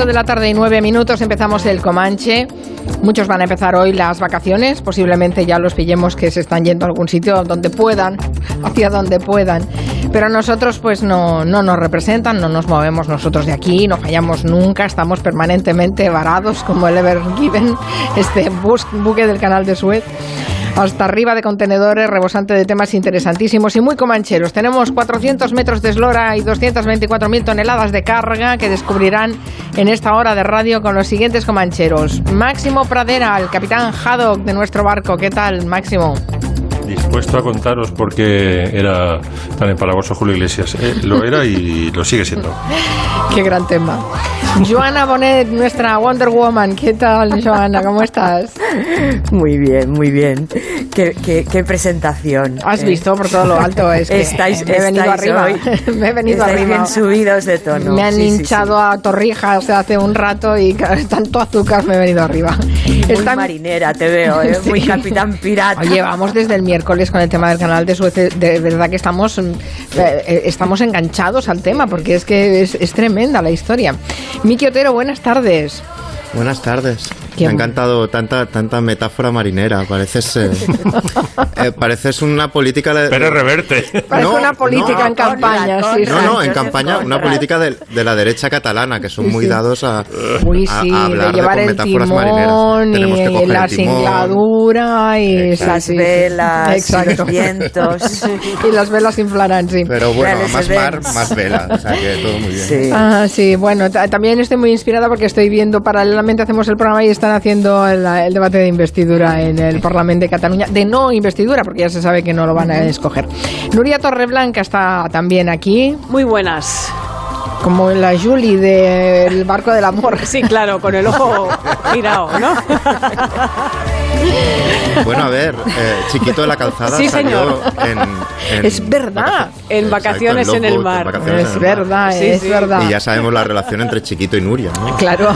5 de la tarde y 9 minutos empezamos el Comanche. Muchos van a empezar hoy las vacaciones, posiblemente ya los pillemos que se están yendo a algún sitio donde puedan, hacia donde puedan. Pero nosotros pues no, no nos representan, no nos movemos nosotros de aquí, no fallamos nunca, estamos permanentemente varados como el Ever Given, este buque del canal de Suez hasta arriba de contenedores, rebosante de temas interesantísimos y muy comancheros. Tenemos 400 metros de eslora y 224.000 toneladas de carga que descubrirán en esta hora de radio con los siguientes comancheros. Máximo Pradera, el capitán Haddock de nuestro barco. ¿Qué tal, Máximo? Dispuesto a contaros por qué era tan empalagoso Julio Iglesias. Eh, lo era y lo sigue siendo. Qué gran tema. Joana Bonet, nuestra Wonder Woman. ¿Qué tal, Joana? ¿Cómo estás? Muy bien, muy bien. Qué, qué, presentación. Has visto por todo lo alto. Es que estáis, me he venido arriba. me he venido estáis arriba. bien subidos de tono. Me han hinchado a torrijas hace un rato y tanto azúcar me he venido arriba. Muy marinera te veo, ¿eh? muy capitán pirata. Oye, vamos desde el miércoles con el tema del canal de Suez. De verdad que estamos, eh, eh, estamos enganchados al tema porque es que es, es tremenda la historia. Miki Otero, buenas tardes. Buenas tardes. Me ha encantado tanta tanta metáfora marinera. Pareces eh, eh, pareces una política de, Pero reverte. Parece una política en campaña. sí, no, no, en campaña una política de, de la derecha catalana que son muy dados a, Uy, a- sí, a hablar de llevar con el metáforas timón marineras. Tenemos que y coger la el timón. singladura y Las velas, Exacto. los vientos. y las velas inflarán, sí. Pero bueno, más mar, más vela. O sea que todo muy bien. Sí. Ah, sí, bueno, ta- también estoy muy inspirada porque estoy viendo, paralelamente hacemos el programa y están haciendo el, el debate de investidura en el Parlamento de Cataluña, de no investidura, porque ya se sabe que no lo van a escoger. Nuria Torreblanca está también aquí, Muy buenas. Como la Julie del Barco del Amor. Sí, claro, con el ojo girado, ¿no? Bueno, a ver, eh, Chiquito de la Calzada Sí, salió en, en Es verdad. En Exacto, vacaciones en el mar. Es el mar. verdad, Sí, es sí. verdad. Y ya sabemos la relación entre Chiquito y Nuria, ¿no? Claro.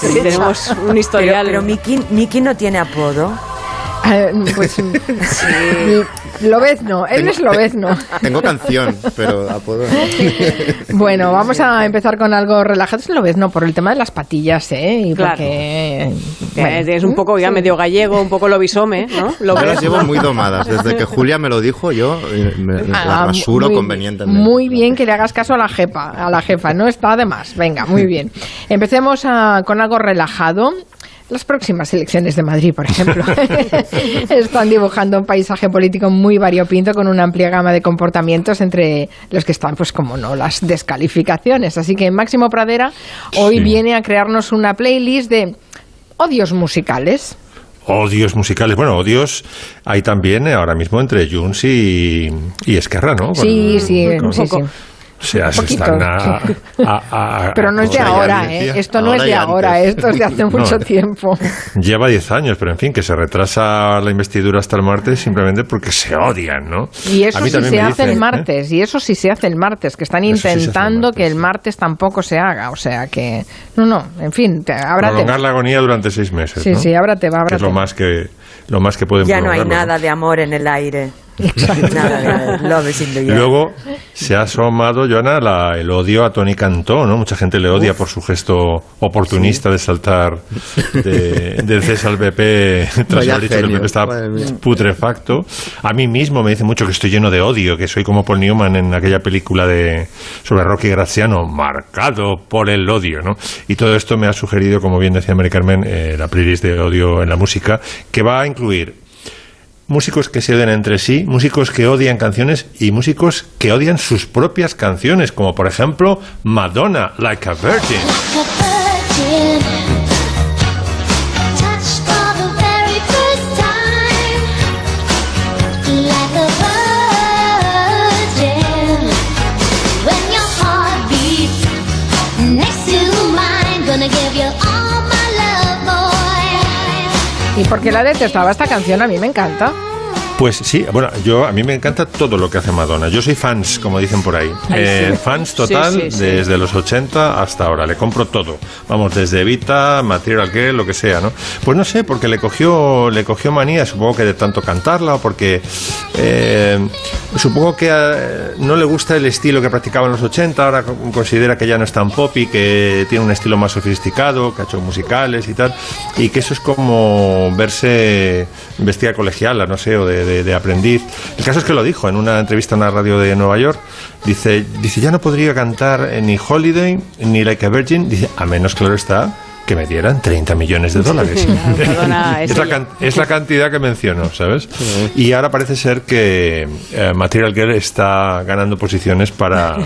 Sí, tenemos un historial. pero Miki, Miki no tiene apodo. Eh, pues Lobezno, él es Lobezno. Tengo canción, pero apodo no. Bueno, vamos a empezar con algo relajado. Es Lobezno por el tema de las patillas, ¿eh? Y Claro. porque... Bueno, es un poco ya sí. medio gallego, un poco lobisome, ¿no? Lo Yo las llevo muy domadas. Desde que Julia me lo dijo, yo eh, me, me las Ah, rasuro muy- convenientemente. Muy bien que le hagas caso a la jefa, a la jefa, no está de más. Venga, muy bien. Empecemos a- con algo relajado. Las próximas elecciones de Madrid, por ejemplo, están dibujando un paisaje político muy variopinto con una amplia gama de comportamientos entre los que están, pues como no, las descalificaciones. Así que Máximo Pradera hoy Sí. viene a crearnos una playlist de odios musicales. Odios musicales. Bueno, odios hay también ahora mismo entre Junts y, y Esquerra, ¿no? Con- Sí, sí, con- sí, sí. O sea, se poquito, están a, a- a- Pero no es de ahora. ¿eh? Esto no Ahora es de ahora, antes. esto es de hace No. mucho tiempo. Lleva 10 años, pero en fin, que se retrasa la investidura hasta el martes simplemente porque se odian, ¿no? Y eso sí se hace dicen, el ¿eh? martes, y eso sí se hace el martes, que están sí el intentando martes, que el martes tampoco se haga, o sea que... No, no, en fin, te, habrá Prolongar la agonía durante seis meses. Sí, ¿no? sí, ábrate, va, Que es ábrate. lo más que, lo más que pueden Ya no hay nada de amor en el aire. Nada air. luego se ha asomado, Joana, la- el odio a Tony Cantó, ¿no? Mucha gente le odia por su gesto oportunista de saltar de, del César al PP tras Vaya haber dicho que el PP está putrefacto. A mí mismo me dice mucho que estoy lleno de odio, que soy como Paul Newman en aquella película de sobre Rocky Graziano, marcado por el odio, ¿no? Y todo esto me ha sugerido, como bien decía Mary Carmen, eh, la playlist de odio en la música, que va a incluir músicos que se odian entre sí, músicos que odian canciones y músicos que odian sus propias canciones, como por ejemplo Madonna, Like a Virgin. Like a virgin, ¿Y por qué la detestaba esta canción? A mí me encanta. Pues sí, bueno, yo a mí me encanta todo lo que hace Madonna. Yo soy fans, como dicen por ahí. Ay, Eh, sí. Fans total sí, sí. desde los 80 hasta ahora. Le compro todo. Vamos, desde Evita, Material Girl, lo que sea, ¿no? Pues no sé, porque le cogió, le cogió manía, supongo que de tanto cantarla, o porque eh, supongo que no le gusta el estilo que practicaba en los 80, ahora co- considera que ya no es tan poppy, que tiene un estilo más sofisticado, que ha hecho musicales y tal, y que eso es como verse vestida colegiala, no sé, o de, de- de aprendiz. El caso es que lo dijo en una entrevista en una radio de Nueva York. Dice, dice, ya no podría cantar eh, ni Holiday ni Like a Virgin, dice, a menos claro está que me dieran 30 millones de dólares. Es es, la can- es la cantidad que menciono, ¿sabes? Y ahora parece ser que eh, Material Girl está ganando posiciones para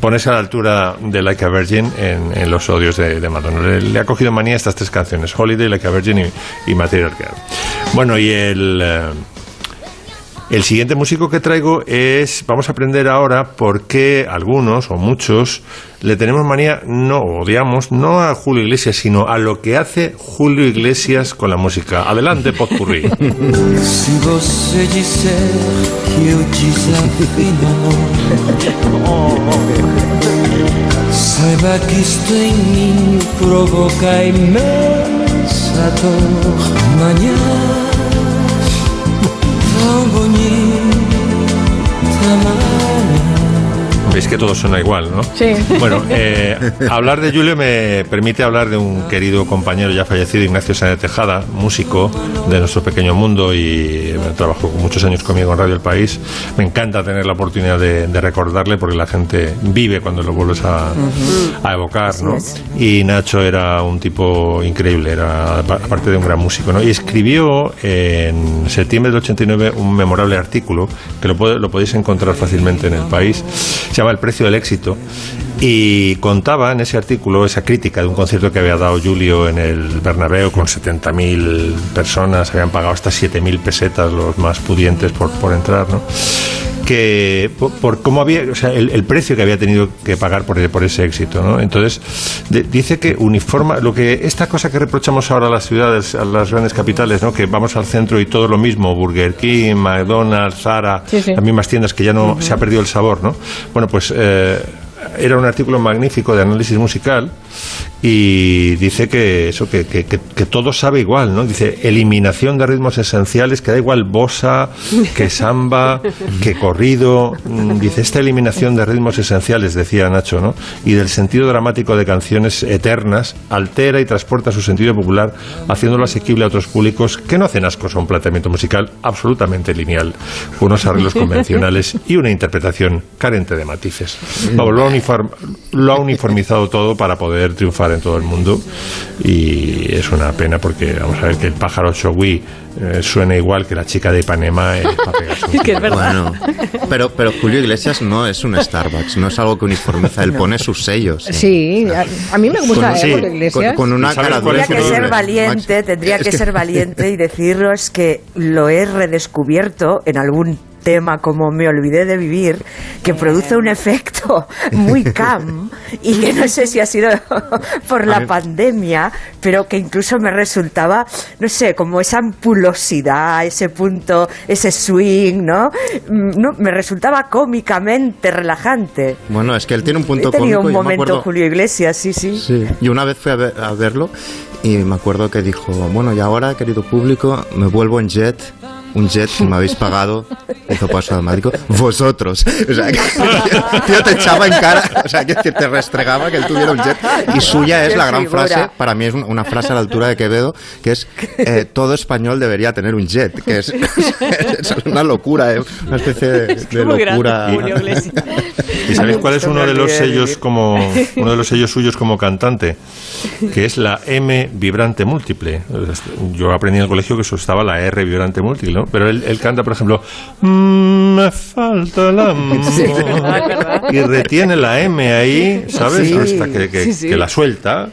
ponerse a la altura de Like a Virgin en, en los odios de, de Madonna. Le, le ha cogido manía estas tres canciones, Holiday, Like a Virgin y, y Material Girl. Bueno, y el... eh, el siguiente músico que traigo es, vamos a aprender ahora por qué algunos o muchos le tenemos manía, no odiamos, no a Julio Iglesias, sino a lo que hace Julio Iglesias con la música. Adelante, disser que eu desafio amor, saiba que isto em mim provoca imensa dor. Sans bonnie, très. Veis que todo suena igual, ¿no? Sí. Bueno, eh, hablar de Julio me permite hablar de un querido compañero ya fallecido, Ignacio Sáenz Tejada, músico de nuestro pequeño mundo y trabajó muchos años conmigo en Radio El País. Me encanta tener la oportunidad de, de recordarle porque la gente vive cuando lo vuelves a, a evocar, ¿no? Y Nacho era un tipo increíble, era apa- aparte de un gran músico, ¿no? Y escribió en septiembre del 89 un memorable artículo que lo, puede- lo podéis encontrar fácilmente en El País. Se llama El precio del éxito y contaba en ese artículo esa crítica de un concierto que había dado Julio en el Bernabéu con 70.000 personas, habían pagado hasta 7.000 pesetas los más pudientes por, por entrar, ¿no? Que por, por cómo había, o sea, el, el precio que había tenido que pagar por, por ese éxito, ¿no? Entonces de- dice que uniforma lo que esta cosa que reprochamos ahora a las ciudades, a las grandes capitales, ¿no? Que vamos al centro y todo lo mismo, Burger King, McDonald's, Zara, Sí, sí. las mismas tiendas que ya no se ha perdido el sabor, ¿no? Bueno, pues eh, era un artículo magnífico de análisis musical y dice que eso que, que, que- todo sabe igual, ¿no? Dice eliminación de ritmos esenciales, que da igual bossa, que samba, que corrido. Mm, Dice esta eliminación de ritmos esenciales, decía Nacho, ¿no? Y del sentido dramático de canciones eternas altera y transporta su sentido popular, haciéndolo asequible a otros públicos que no hacen ascos a un planteamiento musical absolutamente lineal, unos arreglos convencionales y una interpretación carente de matices. Vamos, lo, ha uniform- lo ha uniformizado todo para poder triunfar en todo el mundo y es una pena porque vamos a ver que el pájaro Shogui eh, suena igual que la chica de Ipanema eh, para Es que es verdad. Bueno, pero, pero Julio Iglesias no es un Starbucks, no es algo que uniformiza, él pone sus sellos. Sí, a, a mí me gusta, Con- ¿eh? sí, Julio Iglesias. Con, con una ¿Y sabes cara es Tendría que ser valiente, tendría Es que, que- ser valiente y deciros que lo he redescubierto en algún tema como Me olvidé de vivir, que produce un efecto muy cam y que no sé si ha sido por la pandemia, pero que incluso me resultaba, no sé, como esa ampulosidad, ese punto, ese swing, ¿no? Mm, no me resultaba cómicamente relajante. Bueno, es que él tiene un punto He tenido cómico. un momento acuerdo- Julio Iglesias, sí, sí. Sí. Y una vez fui a, ver- a verlo y me acuerdo que dijo, bueno, y ahora, querido público, me vuelvo en jet, un jet que me habéis pagado, hizo paso automático, vosotros. O sea, que el tío te echaba en cara, o sea, que te restregaba que él tuviera un jet. Y suya es la gran figura. frase, para mí es un- una frase a la altura de Quevedo, que es, eh, todo español debería tener un jet, que es, es una locura, eh, una especie de, de Muy grande, locura. ¿Y sabéis cuál es uno de los sellos como uno de los sellos suyos como cantante? Que es la M vibrante múltiple. Yo aprendí en el colegio que eso estaba la R vibrante múltiple, ¿no? Pero él, él canta, por ejemplo, "Mm, me falta es verdad. Y retiene la M ahí, ¿sabes? Sí, Hasta que, que- sí, sí. que la suelta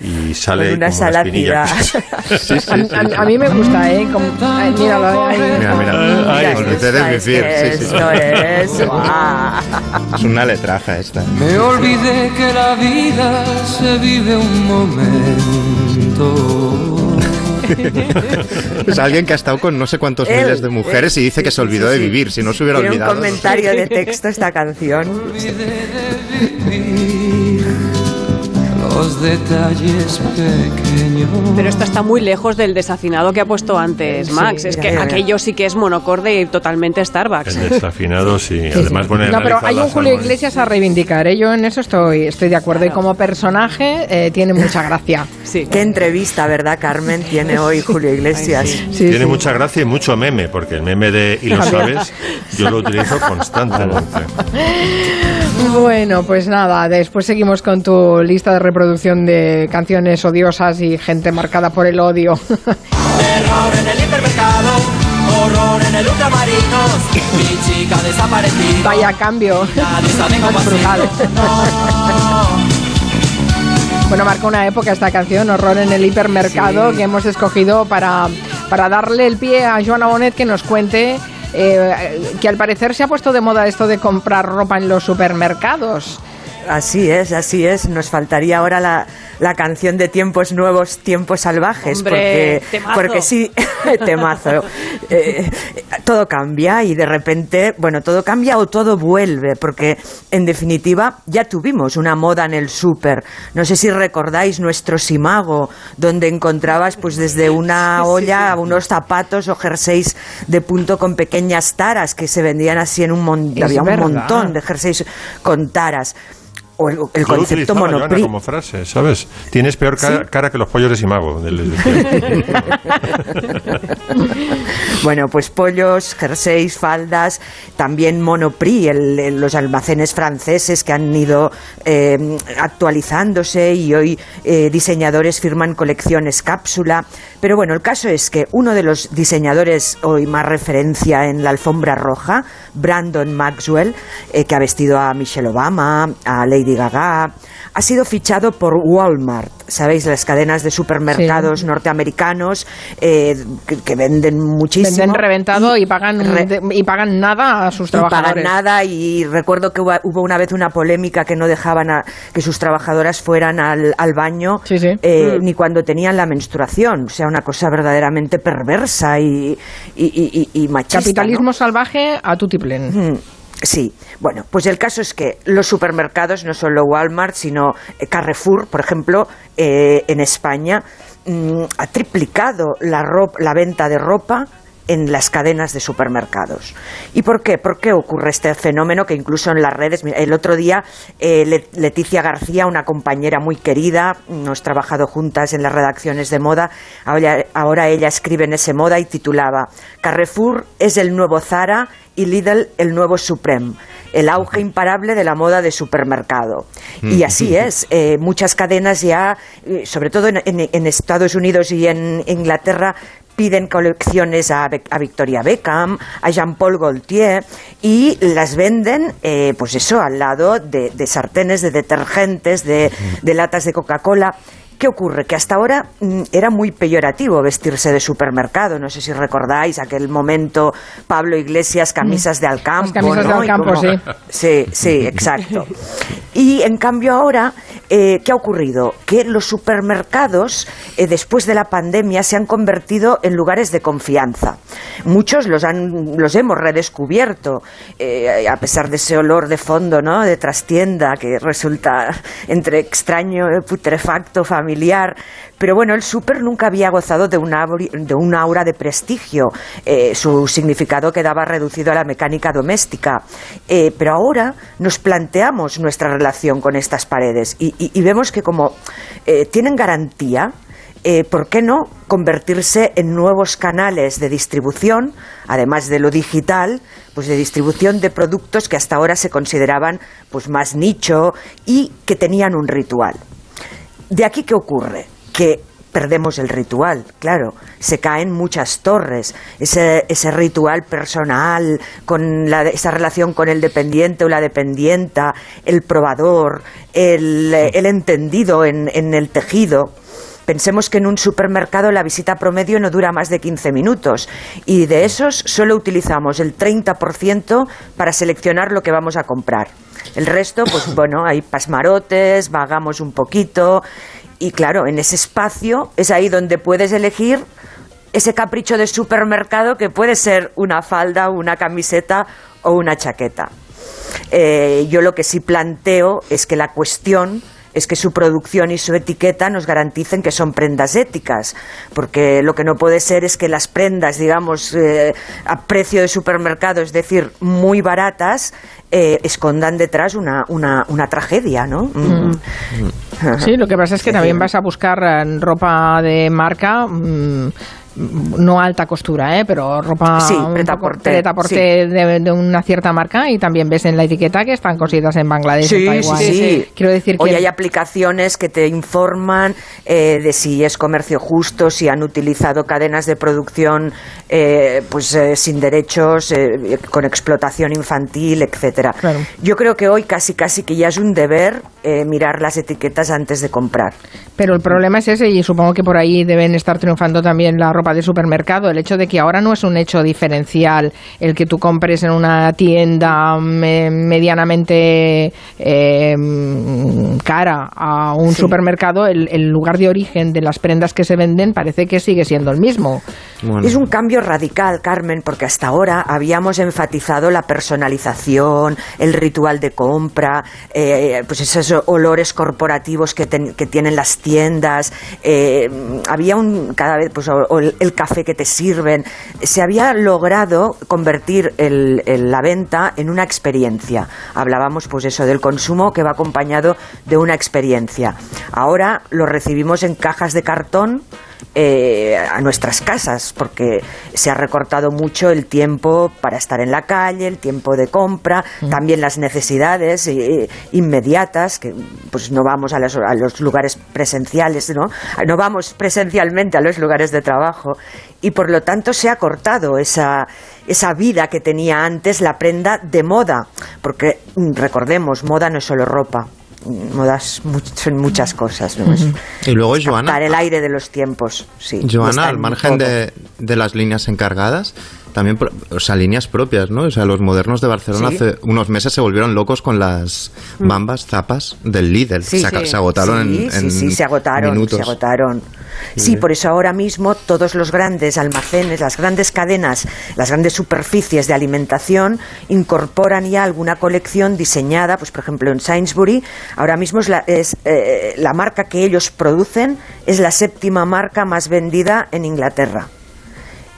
y sale Con una como una espinilla. salatida. A, a- a mí me gusta, ¿eh? Como- ay, míralo ahí. Mira, mira, Esta es Sí, sí. Esto una letraja esta. Me olvidé que la vida se vive un momento Es alguien que ha estado con no sé cuántos Él, miles de mujeres y dice sí, que se olvidó sí, de sí. vivir. Si no se hubiera Tiene olvidado. un comentario de texto esta canción. Los detalles pequeños. Pero esta está muy lejos del desafinado que ha puesto antes Sí, Max. es que aquello sí que es monocorde y totalmente Starbucks. El desafinado, sí. Sí, Además sí. pone No, pero hay un Julio. Iglesias a reivindicar, ¿eh? yo en eso estoy, estoy de acuerdo. Y como personaje eh, tiene mucha gracia. Sí. Qué entrevista, ¿verdad, Carmen? Tiene hoy Julio Iglesias. Sí, Tiene sí. mucha gracia y mucho meme, porque el meme de y lo sabes, yo lo utilizo constantemente. Bueno, pues nada, después seguimos con tu lista de reproducción de canciones odiosas y gente marcada por el odio. Terror en el hipermercado, horror en el ultramarinos. Mi chica desaparecida. Vaya cambio. Más brutal. Bueno, marca una época esta canción, Horror en el hipermercado, que hemos escogido para, para darle el pie a Joana Bonet que nos cuente eh, que al parecer se ha puesto de moda esto de comprar ropa en los supermercados. Así es, así es. Nos faltaría ahora la, la canción de Tiempos Nuevos, Tiempos Salvajes. Hombre, porque, temazo. porque sí, temazo. Eh, todo cambia y de repente, bueno, todo cambia o todo vuelve. Porque en definitiva ya tuvimos una moda en el súper. No sé si recordáis nuestro Simago, donde encontrabas pues desde una olla a unos zapatos o jerseys de punto con pequeñas taras que se vendían así en un montón. Es Había un montón de jerseys con taras. O el, concepto utilizaba, Joana, monopri. como frase, ¿sabes? Tienes peor cara, cara que los pollos de Simago. Bueno, pues pollos, jerseys, faldas, también Monoprix, el- el- los almacenes franceses que han ido eh, actualizándose y hoy eh, diseñadores firman colecciones cápsula. Pero bueno, el caso es que uno de los diseñadores hoy más referencia en la alfombra roja, Brandon Maxwell, eh, que ha vestido a Michelle Obama, a Lady Gaga, ha sido fichado por Walmart, ¿sabéis? Las cadenas de supermercados norteamericanos eh, que, que venden muchísimo. Venden reventado y pagan, Re- de- y pagan nada a sus y pagan trabajadores. nada y recuerdo que hubo, hubo una vez una polémica que no dejaban a, que sus trabajadoras fueran al, al baño Sí, sí. eh, Mm. ni cuando tenían la menstruación o sea una cosa verdaderamente perversa y, y, machista ¿no? Capitalismo salvaje a tutiplén. Mm, Sí, bueno, pues el caso es que los supermercados, no solo Walmart, sino eh, Carrefour, por ejemplo, eh, en España, mm, ha triplicado la, ro- la venta de ropa en las cadenas de supermercados. ¿Y por qué? ¿Por qué ocurre este fenómeno que incluso en las redes, el otro día eh, Le- Leticia García, una compañera muy querida, hemos trabajado juntas en las redacciones de moda, ahora, ahora ella escribe en ese moda y titulaba Carrefour es el nuevo Zara y Lidl el nuevo Supreme, el auge imparable de la moda de supermercado. Y así es, eh, muchas cadenas ya, eh, sobre todo en, en- en Estados Unidos y en Inglaterra, piden colecciones a, Be- a Victoria Beckham, a Jean-Paul Gaultier y las venden, eh, pues eso, al lado de, de sartenes, de detergentes, de, de latas de Coca-Cola. ¿Qué ocurre? Que hasta ahora mm, era muy peyorativo vestirse de supermercado. No sé si recordáis aquel momento, Pablo Iglesias, camisas de Alcampo. Las camisas de ¿no? Y Alcampo, sí. Sí, sí, exacto. Y en cambio ahora, eh, ¿qué ha ocurrido? Que los supermercados, eh, después de la pandemia, se han convertido en lugares de confianza. Muchos los, han, los hemos redescubierto, eh, a pesar de ese olor de fondo, ¿no? De trastienda que resulta entre extraño, putrefacto, familiar. Pero bueno, el súper nunca había gozado de una, aura de prestigio. Eh, su significado quedaba reducido a la mecánica doméstica. Eh, pero ahora nos planteamos nuestra relación con estas paredes y, vemos que como eh, tienen garantía, ¿por qué no convertirse en nuevos canales de distribución, además de lo digital, pues de distribución de productos que hasta ahora se consideraban pues más nicho y que tenían un ritual? De aquí qué ocurre? Que perdemos el ritual, claro, se caen muchas torres, ese, ese ritual personal, con la- esa relación con el dependiente o la dependienta, el probador, el, eh, el entendido en, en el tejido. Pensemos que en un supermercado la visita promedio no dura más de 15 minutos y de esos solo utilizamos el 30% para seleccionar lo que vamos a comprar. El resto, pues bueno, hay pasmarotes, vagamos un poquito y claro, en ese espacio es ahí donde puedes elegir ese capricho de supermercado que puede ser una falda, una camiseta o una chaqueta. Eh, yo lo que sí planteo es que la cuestión es que su producción y su etiqueta nos garanticen que son prendas éticas, porque lo que no puede ser es que las prendas, digamos, eh, a precio de supermercado, es decir, muy baratas, eh, escondan detrás una, una, una tragedia, ¿no? Mm. Sí, lo que pasa es que también vas a buscar eh, ropa de marca. mm, no alta costura, ¿eh? pero ropa Sí, prêt-à-porter de, de una cierta marca y también ves en la etiqueta que están cosidas en Bangladesh, en Sí, Taiwán. sí, sí. Quiero decir Hoy que hay aplicaciones que te informan eh, de si es comercio justo, si han utilizado cadenas de producción eh, pues eh, sin derechos, eh, con explotación infantil, etcétera. Claro. Yo creo que hoy casi casi que ya es un deber eh, mirar las etiquetas antes de comprar. Pero el problema es ese, y supongo que por ahí deben estar triunfando también la ropa de supermercado, el hecho de que ahora no es un hecho diferencial el que tú compres en una tienda me- medianamente eh, mm, cara a un Sí. supermercado, el, el lugar de origen de las prendas que se venden parece que sigue siendo el mismo. Es un cambio radical, Carmen, porque hasta ahora habíamos enfatizado la personalización, el ritual de compra, eh, pues esos olores corporativos que, ten- que tienen las tiendas. eh, había un cada vez pues el café que te sirven. Se había logrado convertir el- el- la venta en una experiencia. Hablábamos pues eso del consumo que va acompañado de una experiencia. Ahora lo recibimos en cajas de cartón eh, a nuestras casas, porque se ha recortado mucho el tiempo para estar en la calle, el tiempo de compra, también las necesidades eh, inmediatas, que pues no vamos a los, a los lugares presenciales, ¿no? No vamos presencialmente a los lugares de trabajo y por lo tanto se ha cortado esa esa vida que tenía antes la prenda de moda, porque mm, recordemos, moda no es solo ropa. Mm, Moda es mu- son muchas cosas, ¿no? Es Y luego, Joana, captar el aire de los tiempos. Sí, Joana, al en margen de, de las líneas encargadas, también, o sea, líneas propias, ¿no? O sea, los modernos de Barcelona Sí. hace unos meses se volvieron locos con las bambas, zapas del Lidl. Sí, se, sí. se agotaron Sí, en, sí, en sí, se agotaron, minutos. se agotaron. Sí, por eso ahora mismo todos los grandes almacenes, las grandes cadenas, las grandes superficies de alimentación incorporan ya alguna colección diseñada, pues por ejemplo en Sainsbury, ahora mismo es la, es, eh, la marca que ellos producen es la séptima marca más vendida en Inglaterra.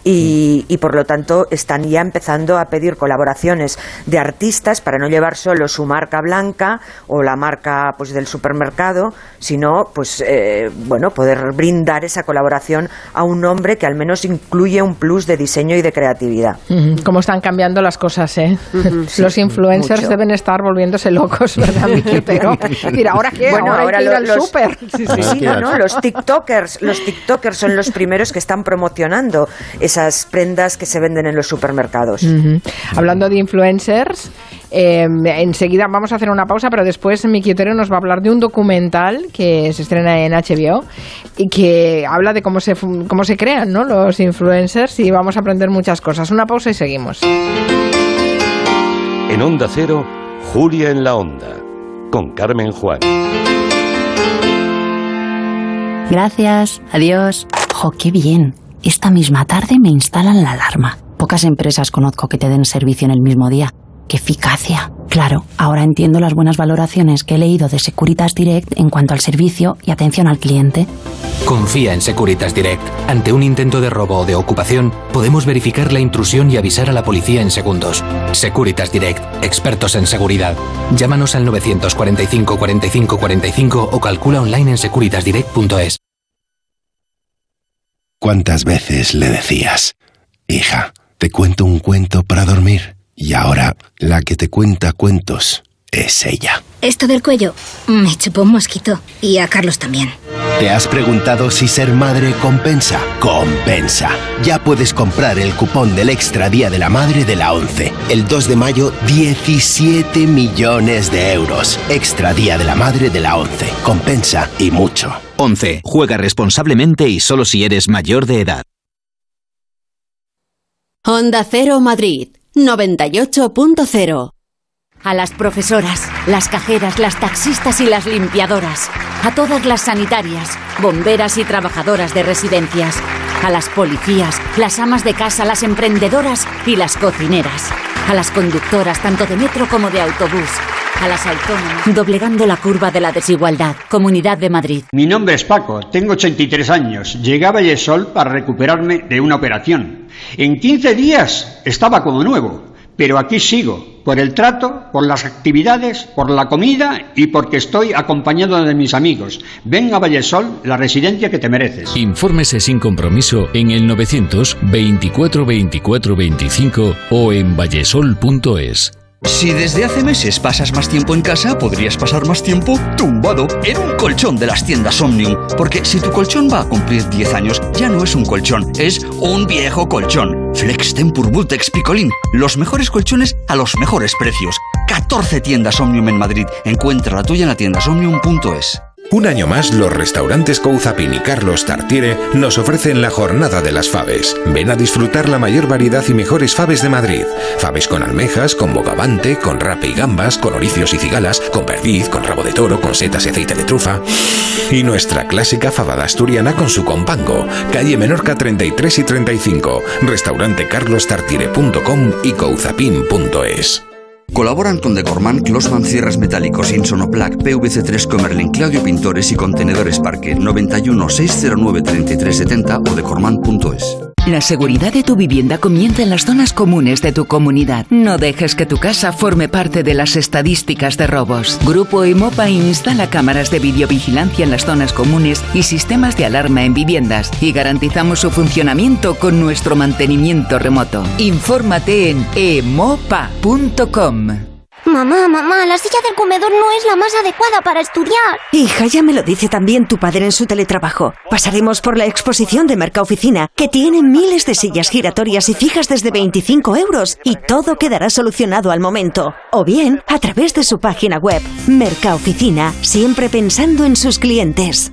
Y, y por lo tanto están ya empezando a pedir colaboraciones de artistas para no llevar solo su marca blanca o la marca pues del supermercado, sino pues eh, bueno poder brindar esa colaboración a un nombre que al menos incluye un plus de diseño y de creatividad. Cómo están cambiando las cosas, ¿eh? Los influencers mucho. deben estar volviéndose locos, ¿verdad, Miki Otero? Mira, ¿ahora qué? Bueno, ahora, ahora hay que ir lo- al los- súper. Sí, sí. Sí, no, no, los TikTokers, los TikTokers son los primeros que están promocionando esas prendas que se venden en los supermercados. Hablando de influencers, eh, enseguida vamos a hacer una pausa, pero después Miki Otero nos va a hablar de un documental que se estrena en HBO y que habla de cómo se, cómo se crean ¿no? los influencers y vamos a aprender muchas cosas. Una pausa y seguimos. En Onda Cero, Julia en la Onda, con Carmen Juan. Gracias, adiós. ¡Jo, qué bien! Esta misma tarde me instalan la alarma. Pocas empresas conozco que te den servicio en el mismo día. ¡Qué eficacia! Claro, ahora entiendo las buenas valoraciones que he leído de Securitas Direct en cuanto al servicio y atención al cliente. Confía en Securitas Direct. Ante un intento de robo o de ocupación, podemos verificar la intrusión y avisar a la policía en segundos. Securitas Direct, expertos en seguridad. Llámanos al 945 45 45 o calcula online en securitasdirect.es. ¿Cuántas veces le decías, hija, te cuento un cuento para dormir? Y ahora la que te cuenta cuentos es ella. Esto del cuello me chupó un mosquito. Y a Carlos también. ¿Te has preguntado si ser madre compensa? Compensa. Ya puedes comprar el cupón del Extra Día de la Madre de la 11. El 2 de mayo, 17 millones de euros. Extra Día de la Madre de la 11. Compensa y mucho. 11. Juega responsablemente y solo si eres mayor de edad. Honda Cero Madrid 98.0. A las profesoras, las cajeras, las taxistas y las limpiadoras. a todas las sanitarias, bomberas y trabajadoras de residencias, a las policías, las amas de casa, las emprendedoras y las cocineras, a las conductoras tanto de metro como de autobús, a las autónomas, doblegando la curva de la desigualdad. Comunidad de Madrid. Mi nombre es Paco, tengo 83 años. Llegué a Vallesol para recuperarme de una operación. En 15 días estaba como nuevo, pero aquí sigo, por el trato, por las actividades, por la comida y porque estoy acompañado de mis amigos. Ven a Vallesol, la residencia que te mereces. Infórmese sin compromiso en el 900 24 24 25 o en vallesol.es. Si desde hace meses pasas más tiempo en casa, podrías pasar más tiempo tumbado en un colchón de las tiendas Omnium. Porque si tu colchón va a cumplir 10 años, ya no es un colchón, es un viejo colchón. Flex Tempur Vultex Picolín. Los mejores colchones a los mejores precios. 14 tiendas Omnium en Madrid. Encuentra la tuya en la tienda omnium.es. Un año más, los restaurantes Couzapin y Carlos Tartiere nos ofrecen la Jornada de las Faves. Ven a disfrutar la mayor variedad y mejores faves de Madrid. Faves con almejas, con bogavante, con rape y gambas, con oricios y cigalas, con perdiz, con rabo de toro, con setas y aceite de trufa. Y nuestra clásica fabada asturiana con su compango. Calle Menorca 33 y 35. Restaurante carlostartiere.com y couzapin.es. Colaboran con Decorman, Closman Cierres Metálicos, Insonoplac, PVC3 Comerlin, Claudio Pintores y Contenedores Parque 91 609 3370 o decorman.es. La seguridad de tu vivienda comienza en las zonas comunes de tu comunidad. No dejes que tu casa forme parte de las estadísticas de robos. Grupo Emopa instala cámaras de videovigilancia en las zonas comunes y sistemas de alarma en viviendas y garantizamos su funcionamiento con nuestro mantenimiento remoto. Infórmate en emopa.com. Mamá, mamá, la silla del comedor no es la más adecuada para estudiar. Hija, ya me lo dice también tu padre en su teletrabajo. Pasaremos por la exposición de Mercaoficina, que tiene miles de sillas giratorias y fijas desde 25 euros, y todo quedará solucionado al momento. O bien, a través de su página web. Mercaoficina, siempre pensando en sus clientes.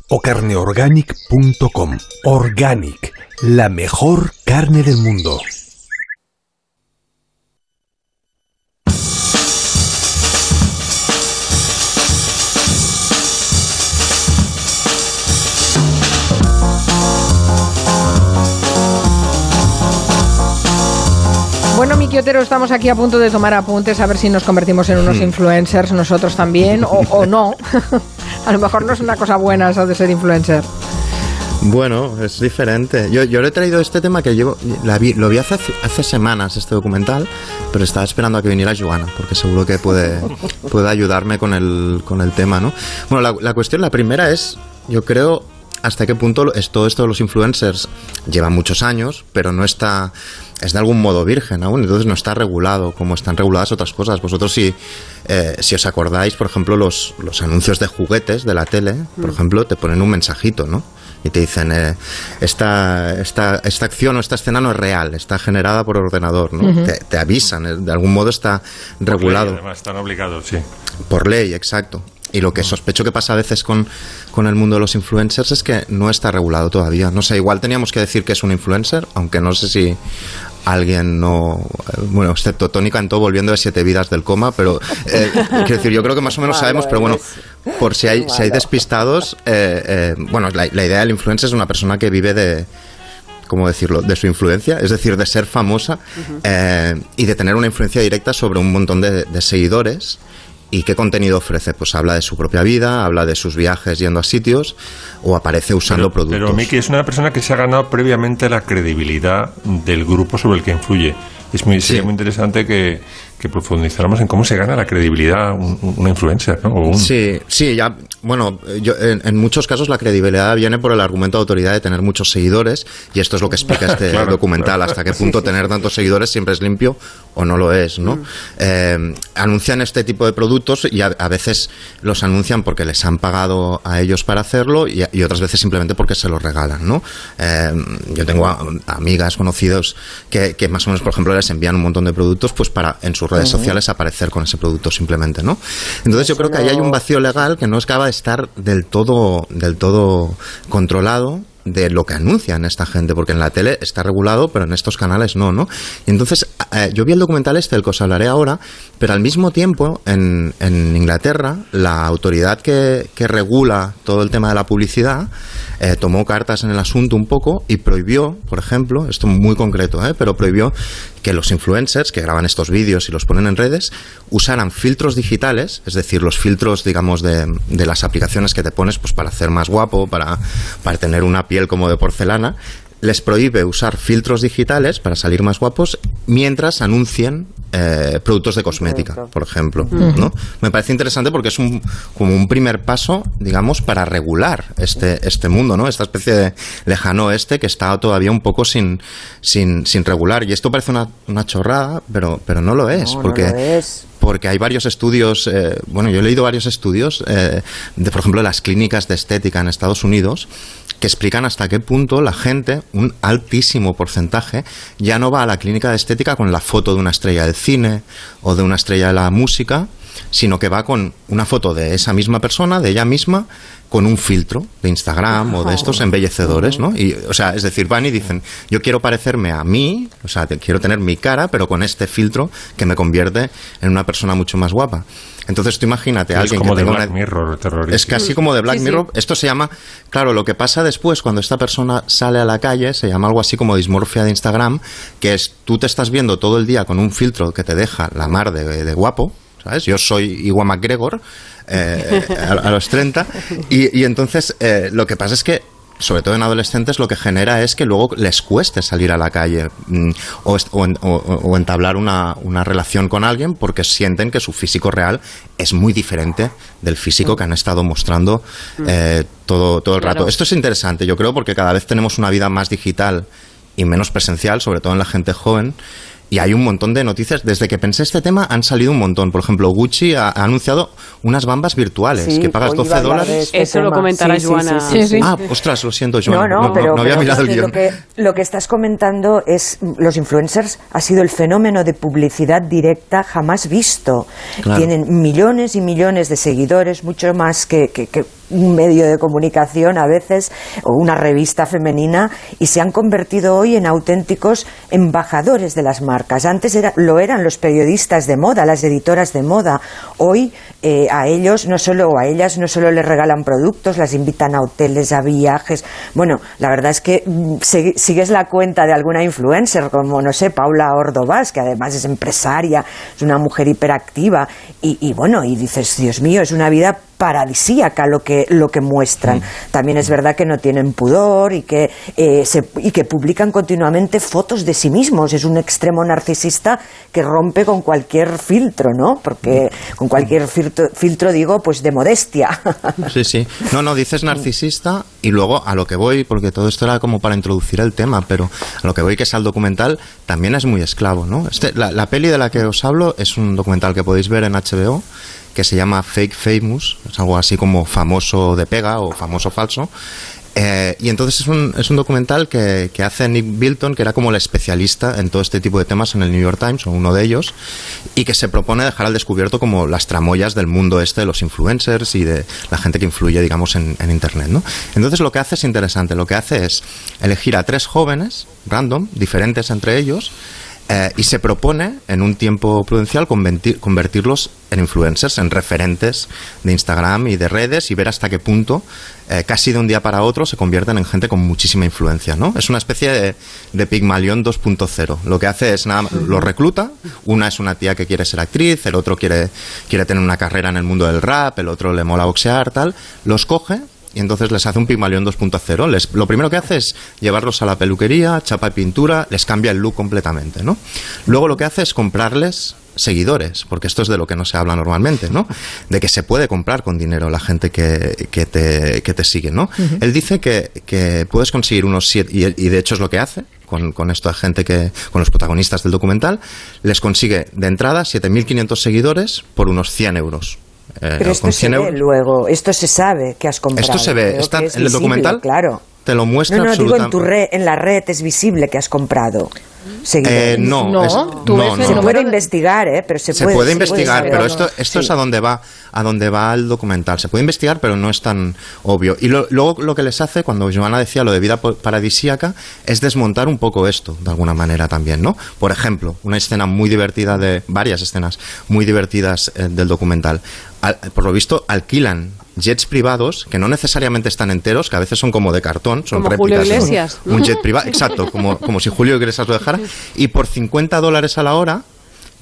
o carneorganic.com. Organic, la mejor carne del mundo. Bueno, Miki Otero, estamos aquí a punto de tomar apuntes a ver si nos convertimos en unos Hmm. influencers nosotros también o, o no. a lo mejor no es una cosa buena eso de ser influencer. Bueno, es diferente. Yo, yo le he traído este tema que llevo. la lo vi hace, hace semanas, este documental, pero estaba esperando a que viniera Joana, porque seguro que puede, puede ayudarme con el, con el tema, ¿no? Bueno, la, la cuestión, la primera es, yo creo, hasta qué punto es todo esto de los influencers lleva muchos años, pero no está. Es de algún modo virgen aún, entonces no está regulado como están reguladas otras cosas. Vosotros, si, eh, si os acordáis, por ejemplo, los, los anuncios de juguetes de la tele, por Mm. ejemplo, te ponen un mensajito, ¿no? y te dicen eh, esta, esta, esta acción o esta escena no es real, está generada por ordenador, ¿no? Te, te avisan, eh, de algún modo está regulado. Además, están obligados, sí. Por ley, exacto. Y lo que sospecho que pasa a veces con, con el mundo de los influencers es que no está regulado todavía. No sé, igual teníamos que decir que es un influencer, aunque no sé si alguien no... eh, Bueno, excepto Tony Cantó volviendo de siete vidas del coma, pero... eh, quiero decir, yo creo que más o menos sabemos, pero bueno, por si hay, si hay despistados, eh, eh, bueno, la, la idea del influencer es una persona que vive de... ¿Cómo decirlo? De su influencia, es decir, de ser famosa eh, y de tener una influencia directa sobre un montón de, de seguidores. ¿Y qué contenido ofrece? Pues habla de su propia vida, habla de sus viajes yendo a sitios o aparece usando Pero, productos. pero Miki es una persona que se ha ganado previamente la credibilidad del grupo sobre el que influye. Es muy, sería muy interesante que, que profundizáramos en cómo se gana la credibilidad un, una influencer, ¿no? O un- Sí, sí, ya, bueno, yo, en, en muchos casos la credibilidad viene por el argumento de autoridad de tener muchos seguidores, y esto es lo que explica este Claro, documental, claro. hasta qué punto tener tantos seguidores siempre es limpio o no lo es, ¿no? Eh, anuncian este tipo de productos y a, a veces los anuncian porque les han pagado a ellos para hacerlo y, y otras veces simplemente porque se los regalan, ¿no? Eh, yo tengo a- amigas, conocidos que, que más o menos, por ejemplo, les envían un montón de productos pues para en sus redes sociales aparecer con ese producto simplemente, ¿no? Entonces yo creo que ahí hay un vacío legal que no acaba de estar del todo, del todo controlado de lo que anuncian esta gente, porque en la tele está regulado, pero en estos canales no, ¿no? Y entonces, eh, yo vi el documental este, del que os hablaré ahora, pero al mismo tiempo, en, en Inglaterra, la autoridad que, que regula todo el tema de la publicidad eh, tomó cartas en el asunto un poco y prohibió, por ejemplo, esto muy concreto, ¿eh? pero prohibió que los influencers que graban estos vídeos y los ponen en redes usaran filtros digitales, es decir, los filtros, digamos, de, de las aplicaciones que te pones pues para hacer más guapo, para, para tener una piel como de porcelana, les prohíbe usar filtros digitales para salir más guapos mientras anuncien eh, productos de cosmética, por ejemplo. ¿no? Me parece interesante porque es un, como un primer paso, digamos, para regular este, este mundo, ¿no? Esta especie de lejano oeste que está todavía un poco sin, sin, sin regular. Y esto parece una, una chorrada, pero, pero no lo es. No, no porque lo es. porque hay varios estudios, eh, bueno, yo he leído varios estudios eh, de, por ejemplo, las clínicas de estética en Estados Unidos que explican hasta qué punto la gente, un altísimo porcentaje, ya no va a la clínica de estética con la foto de una estrella del cine o de una estrella de la música, sino que va con una foto de esa misma persona, de ella misma, con un filtro de Instagram o de estos embellecedores, ¿no? Y, o sea, es decir, van y dicen, yo quiero parecerme a mí, o sea, quiero tener mi cara, pero con este filtro que me convierte en una persona mucho más guapa. Entonces tú imagínate a es alguien como que de tenga Black una- Mirror, es casi como de Black Sí, sí. Mirror. Esto se llama, claro, lo que pasa después cuando esta persona sale a la calle se llama algo así como dismorfia de Instagram, que es tú te estás viendo todo el día con un filtro que te deja la mar de, de guapo. ¿Sabes? Yo soy Iwan McGregor eh, a, a los 30 y, y entonces eh, lo que pasa es que sobre todo en adolescentes, lo que genera es que luego les cueste salir a la calle mm, o, o en- o- o entablar una, una relación con alguien porque sienten que su físico real es muy diferente del físico que han estado mostrando eh, todo, todo el rato. Claro. Esto es interesante, yo creo, porque cada vez tenemos una vida más digital y menos presencial, sobre todo en la gente joven. Y hay un montón de noticias. Desde que pensé este tema han salido un montón. Por ejemplo, Gucci ha, ha anunciado unas bambas virtuales Sí, que pagas hoy 12 iba a hablar de dólares. este Eso lo comentará Sí, Joana. sí, sí, sí. Ah, ostras, lo siento, No, Joana. no, pero, no había pero mirado el es que guion. lo, que, lo que estás comentando es los influencers ha sido el fenómeno de publicidad directa jamás visto. Claro. Tienen millones y millones de seguidores, mucho más que, que- que un medio de comunicación a veces o una revista femenina y se han convertido hoy en auténticos embajadores de las marcas. Antes era, lo eran los periodistas de moda, las editoras de moda. Hoy eh, a ellos no solo o a ellas no solo les regalan productos, las invitan a hoteles, a viajes. Bueno, la verdad es que mm, sigues la cuenta de alguna influencer como no sé Paula Ordovás, que además es empresaria, es una mujer hiperactiva y, y bueno y dices Dios mío es una vida paradisíaca lo que lo que muestran. También es verdad que no tienen pudor y que eh, se- y que publican continuamente fotos de sí mismos. Es un extremo narcisista que rompe con cualquier filtro, ¿no? Porque con cualquier filtro, filtro digo, pues de modestia. Sí, sí. No, no, dices narcisista y luego a lo que voy, porque todo esto era como para introducir el tema, pero a lo que voy que es al documental, también es muy esclavo, ¿no? Este, la, la peli de la que os hablo es un documental que podéis ver en HBO que se llama Fake Famous, es algo así como famoso de pega o famoso falso. Eh, y entonces es un, es un documental que, que hace Nick Bilton, que era como el especialista en todo este tipo de temas en el New York Times, o uno de ellos, y que se propone dejar al descubierto como las tramoyas del mundo este de los influencers y de la gente que influye, digamos, en, en Internet. ¿no? Entonces lo que hace es interesante, lo que hace es elegir a tres jóvenes, random, diferentes entre ellos, eh, y se propone en un tiempo prudencial convertir- convertirlos en influencers, en referentes de Instagram y de redes y ver hasta qué punto eh, casi de un día para otro se convierten en gente con muchísima influencia, ¿no? Es una especie de, de Pigmalión 2.0. Lo que hace es nada, lo recluta. Una es una tía que quiere ser actriz, el otro quiere, quiere tener una carrera en el mundo del rap, el otro le mola boxear, tal. Los coge y entonces les hace un Pigmalión 2.0. Les- Lo primero que hace es llevarlos a la peluquería, chapa y pintura, les cambia el look completamente, ¿no? Luego lo que hace es comprarles seguidores, porque esto es de lo que no se habla normalmente, ¿no? De que se puede comprar con dinero la gente que, que te, que te sigue, ¿no? Él dice que, que puedes conseguir unos siete, y, y de hecho es lo que hace con, con esta gente que, con los protagonistas del documental, les consigue de entrada 7.500 seguidores por unos 100 euros. Eh, Pero esto se 100 ve luego, esto se sabe que has comprado. Esto se ve, Creo está es en el visible, documental, Claro. Te lo muestra No, no, digo en absolutamente. tu red, en la red es visible que has comprado. Eh, no, No, es- tú no, se puede de- investigar, ¿eh? Pero se, se puede, investigar, pero esto, esto es a donde va a donde va el documental. Se puede investigar, pero no es tan obvio. Y lo- luego lo que les hace, cuando Joana decía lo de vida paradisíaca, es desmontar un poco esto, de alguna manera también, ¿no? Por ejemplo, una escena muy divertida de varias escenas muy divertidas eh, del documental. Al- por lo visto, alquilan jets privados que no necesariamente están enteros, que a veces son como de cartón, son Como Julio réplicas. Iglesias, Un, un jet privado, exacto, como, como si Julio Iglesias lo dejara. Y por 50 dólares a la hora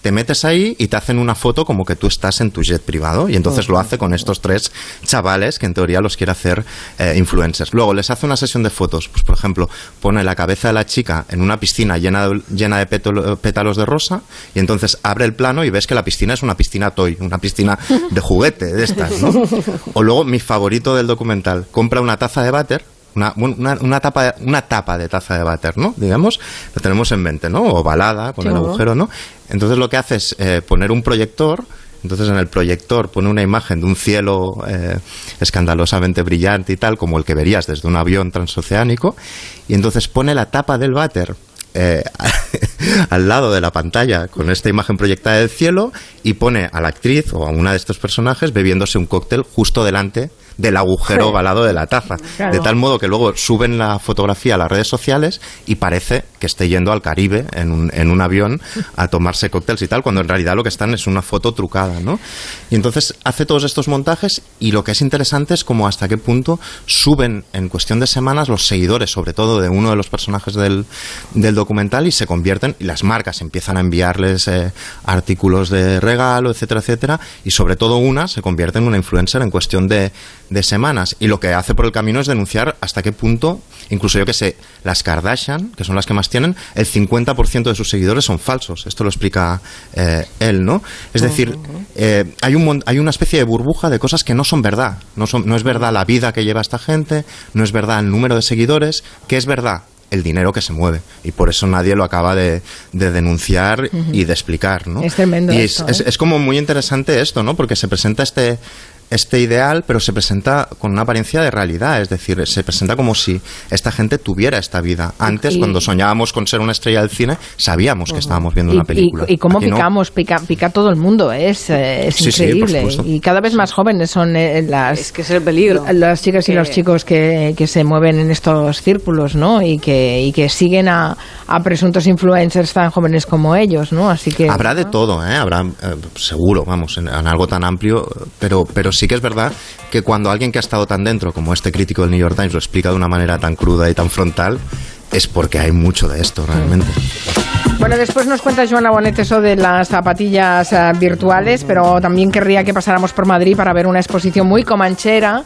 te metes ahí y te hacen una foto como que tú estás en tu jet privado y entonces lo hace con estos tres chavales que en teoría los quiere hacer eh, influencers. Luego les hace una sesión de fotos, pues por ejemplo pone la cabeza de la chica en una piscina llena de, llena de pétalo- pétalos de rosa y entonces abre el plano y ves que la piscina es una piscina toy, una piscina de juguete de estas, ¿no? O luego mi favorito del documental, compra una taza de váter una, una, una tapa, una tapa de taza de váter, ¿no? Digamos, lo tenemos en mente, ¿no? Ovalada, con el agujero, ¿no? Entonces lo que hace es eh, poner un proyector, entonces en el proyector pone una imagen de un cielo eh, escandalosamente brillante y tal, como el que verías desde un avión transoceánico, y entonces pone la tapa del váter eh, al lado de la pantalla con esta imagen proyectada del cielo y pone a la actriz o a una de estos personajes bebiéndose un cóctel justo delante del agujero Sí. ovalado de la taza. Claro. De tal modo que luego suben la fotografía a las redes sociales y parece que esté yendo al Caribe en un, en un avión a tomarse cócteles y tal, cuando en realidad lo que están es una foto trucada, ¿no? Y entonces hace todos estos montajes y lo que es interesante es como hasta qué punto suben en cuestión de semanas los seguidores, sobre todo de uno de los personajes del, del documental y se convierten, y las marcas empiezan a enviarles eh, artículos de regalo, etcétera, etcétera, y sobre todo una se convierte en una influencer en cuestión de, de semanas. Y lo que hace por el camino es denunciar hasta qué punto, incluso yo que sé, las Kardashian, que son las que más tienen, el 50% de sus seguidores son falsos. Esto lo explica eh, él, ¿no? Es decir, eh, hay, un, hay una especie de burbuja de cosas que no son verdad. No, son, no es verdad la vida que lleva esta gente, no es verdad el número de seguidores, que es verdad el dinero que se mueve. Y por eso nadie lo acaba de, de denunciar y de explicar, ¿no? Es tremendo Y esto, es, ¿eh? es como muy interesante esto, ¿no? Porque se presenta este este ideal, pero se presenta con una apariencia de realidad, es decir, se presenta como si esta gente tuviera esta vida. Antes, Y- cuando soñábamos con ser una estrella del cine, sabíamos que estábamos viendo Y, una película. y- y cómo Aquí no. picamos, pica, pica todo el mundo, es, eh, es Sí, sí, increíble. supuesto. y cada vez más jóvenes son eh, las, Es que es el peligro. las chicas y Que- los chicos que, que se mueven en estos círculos, ¿no? Y que, y que siguen a, a presuntos influencers tan jóvenes como ellos, ¿no? Así que... Habrá de todo, ¿eh? Habrá, eh, seguro, vamos, en, en algo tan amplio, pero, pero sí que es verdad que cuando alguien que ha estado tan dentro, como este crítico del New York Times, lo explica de una manera tan cruda y tan frontal, es porque hay mucho de esto realmente. Bueno, después nos cuenta Joana Bonet eso de las zapatillas eh, virtuales, pero también querría que pasáramos por Madrid para ver una exposición muy comanchera.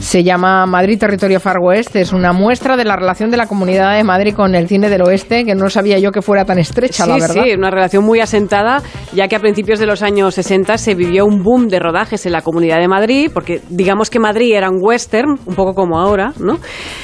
Se llama Madrid Territorio Far West. Es una muestra de la relación de la Comunidad de Madrid con el cine del oeste, que no sabía yo que fuera tan estrecha, la verdad. sí, una relación muy asentada, ya que a principios de los años 60 se vivió un boom de rodajes en la Comunidad de Madrid, porque digamos que Madrid era un western, un poco como ahora, ¿no?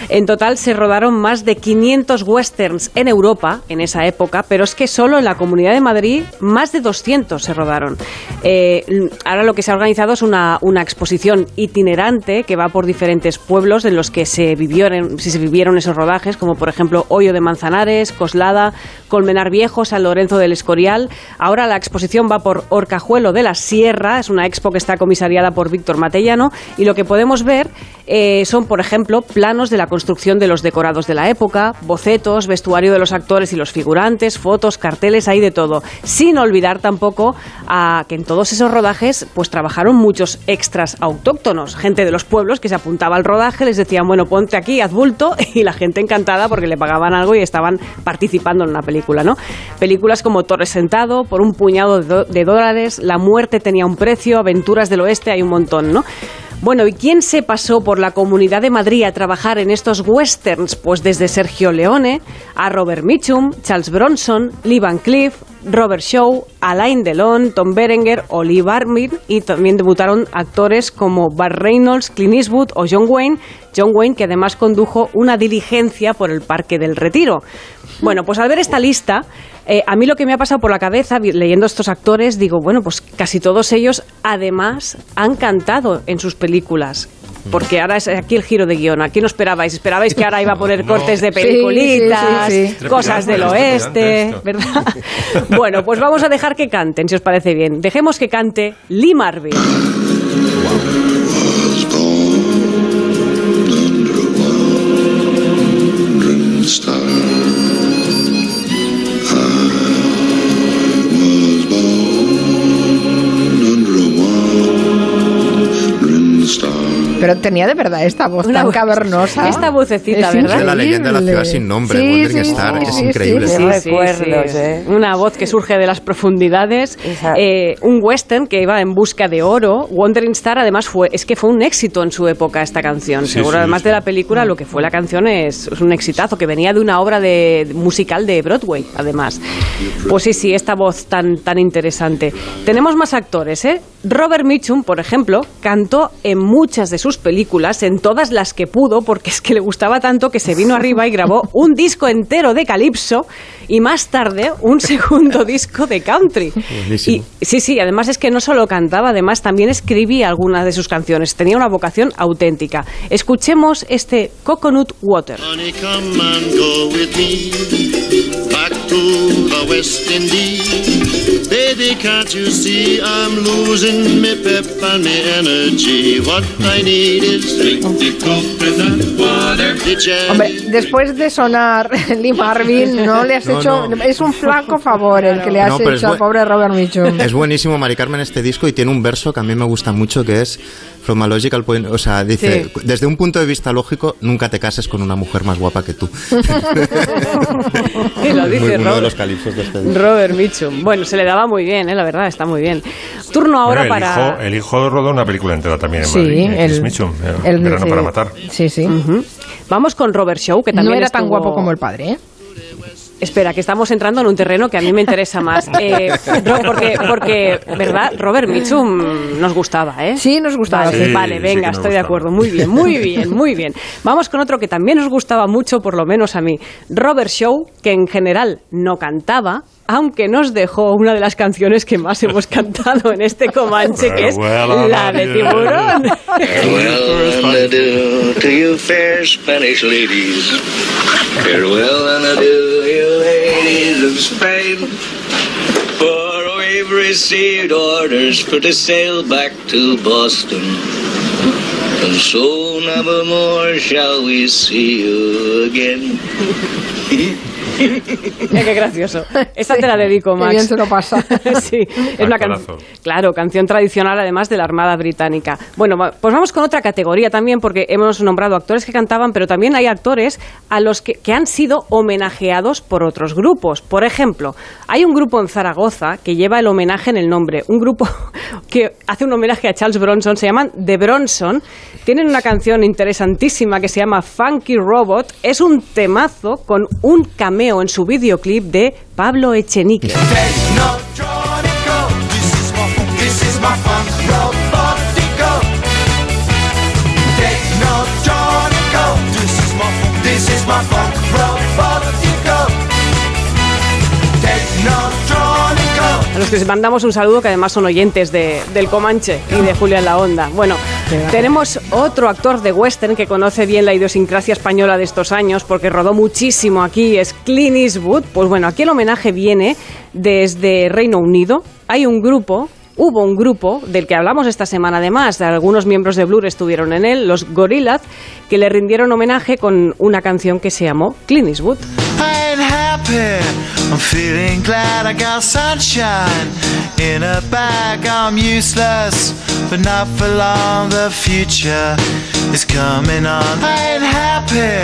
En total se rodaron más de 500 westerns en Europa en esa época, pero es que solo en la Comunidad de Madrid más de 200 se rodaron. Eh, ahora lo que se ha organizado es una, una exposición itinerante que va por diferentes pueblos en los que se vivieron, si se vivieron esos rodajes, como por ejemplo Hoyo de Manzanares, Coslada, Colmenar Viejo, San Lorenzo del Escorial. Ahora la exposición va por Orcajuelo de la Sierra, es una expo que está comisariada por Víctor Matellano, y lo que podemos ver eh, son, por ejemplo, planos de la construcción de los decorados de la época, bocetos, vestuario de los actores y los figurantes, fotos, carteles, hay de todo. Sin olvidar tampoco a que en todos esos rodajes pues trabajaron muchos extras autóctonos, gente de los pueblos que se apuntaba al rodaje, les decían, bueno, ponte aquí, haz bulto, y la gente encantada porque le pagaban algo y estaban participando en una película, ¿no? Películas como Torres Sentado, por un puñado de, de dólares, La muerte tenía un precio, Aventuras del Oeste, hay un montón, ¿no? Bueno, ¿y quién se pasó por la Comunidad de Madrid a trabajar en estos westerns? Pues desde Sergio Leone a Robert Mitchum, Charles Bronson, Lee Van Cleef, Robert Shaw, Alain Delon, Tom Berenger, Oliver Armin y también debutaron actores como Bart Reynolds, Clint Eastwood o John Wayne. John Wayne que además condujo una diligencia por el Parque del Retiro. Bueno, pues al ver esta lista, eh, a mí lo que me ha pasado por la cabeza leyendo estos actores, digo, bueno, pues casi todos ellos además han cantado en sus películas. Porque ahora es aquí el giro de guion. Aquí no esperabais. Esperabais que ahora iba a poner No. cortes de Sí, peliculitas, sí, sí, sí. cosas del oeste, ¿verdad? Bueno, pues vamos a dejar que canten, si os parece bien. Dejemos que cante Lee Marvin. Wandering star. Pero tenía de verdad esta voz Una tan voz- cavernosa. esta vocecita, Es ¿verdad? Es de la leyenda de la ciudad sin nombre, Sí, Wandering sí, Star, sí, es sí, increíble. sí. Sí, sí, recuerdos, sí. ¿eh? Una voz que surge de las profundidades. Eh, un western que iba en busca de oro. Wandering Star, además, fue es que fue un éxito en su época esta canción. Sí, Seguro, sí, además sí. de la película, lo que fue la canción es, es un exitazo que venía de una obra de musical de Broadway, además. Pues sí, sí, esta voz tan, tan interesante. Tenemos más actores, ¿eh? Robert Mitchum, por ejemplo, cantó en muchas de sus películas, en todas las que pudo, porque es que le gustaba tanto que se vino arriba y grabó un disco entero de calipso y más tarde un segundo disco de country. Buenísimo. Y sí, sí, además es que no solo cantaba, además también escribía algunas de sus canciones. Tenía una vocación auténtica. Escuchemos este Coconut Water. Honey, come and go with me back to the West Indies. Baby, can't you see I'm losing me pep and me energy? What I need is the coconut water. Hombre, después de sonar Lee Marvin, no le has No, hecho. no. Es un flaco favor el que le has No, es hecho al pobre Robert Mitchum. Es buenísimo Mari Carmen este disco y tiene un verso que a mí me gusta mucho que es From a logical point, o sea, dice, Sí. desde un punto de vista lógico, nunca te cases con una mujer más guapa que tú. Y lo dice Muy- uno de Robert. los calipsos de este disco. Robert Mitchum. Bueno, se le daba muy bien, ¿eh? la verdad, está muy bien. Turno ahora Bueno, el, para... hijo, el hijo rodó una película entera también en Sí, Madrid, el- Mitchum, eh, el- Verano sí. para matar. Sí, sí. Vamos con Robert Shaw, que también no era tan estuvo- guapo como el padre, ¿eh? Espera, que estamos entrando en un terreno que a mí me interesa más. Eh, porque, porque, ¿verdad? Robert Mitchum nos gustaba, ¿eh? Sí, nos gustaba. Vale, Sí, vale, sí venga, estoy de acuerdo. Muy bien, muy bien, muy bien. Vamos con otro que también nos gustaba mucho, por lo menos a mí. Robert Shaw, que en general no cantaba, aunque nos dejó una de las canciones que más hemos cantado en este Comanche, que es la de. Tiburón. Farewell and adieu to you fair Spanish ladies. Farewell and adieu, you ladies of Spain. We've received orders for to sail back to Boston. And so nevermore shall we see you again. Mira qué gracioso. Esta te la dedico, Qué Max. bien se lo pasa. sí, es una can- Actorazo. claro, canción tradicional además de la Armada Británica. Bueno, pues vamos con otra categoría también porque hemos nombrado actores que cantaban, pero también hay actores a los que, que han sido homenajeados por otros grupos. Por ejemplo, hay un grupo en Zaragoza que lleva el homenaje en el nombre, un grupo que hace un homenaje a Charles Bronson, se llaman The Bronson. Tienen una canción interesantísima que se llama Funky Robot. Es un temazo con un cameo en su videoclip de Pablo Echenique. A los que les mandamos un saludo, que además son oyentes de, del Comanche y de Julia en la Onda. Bueno, tenemos otro actor de western que conoce bien la idiosincrasia española de estos años, porque rodó muchísimo aquí, es Clint Eastwood. Pues bueno, aquí el homenaje viene desde Reino Unido. Hay un grupo Hubo un grupo del que hablamos esta semana además, de algunos miembros de Blur estuvieron en él, los Gorillaz, que le rindieron homenaje con una canción que se llamó Clint Eastwood. Happy. I'm feeling glad I got sunshine in a bag. I'm useless, but not for long. The future is coming on. I ain't happy.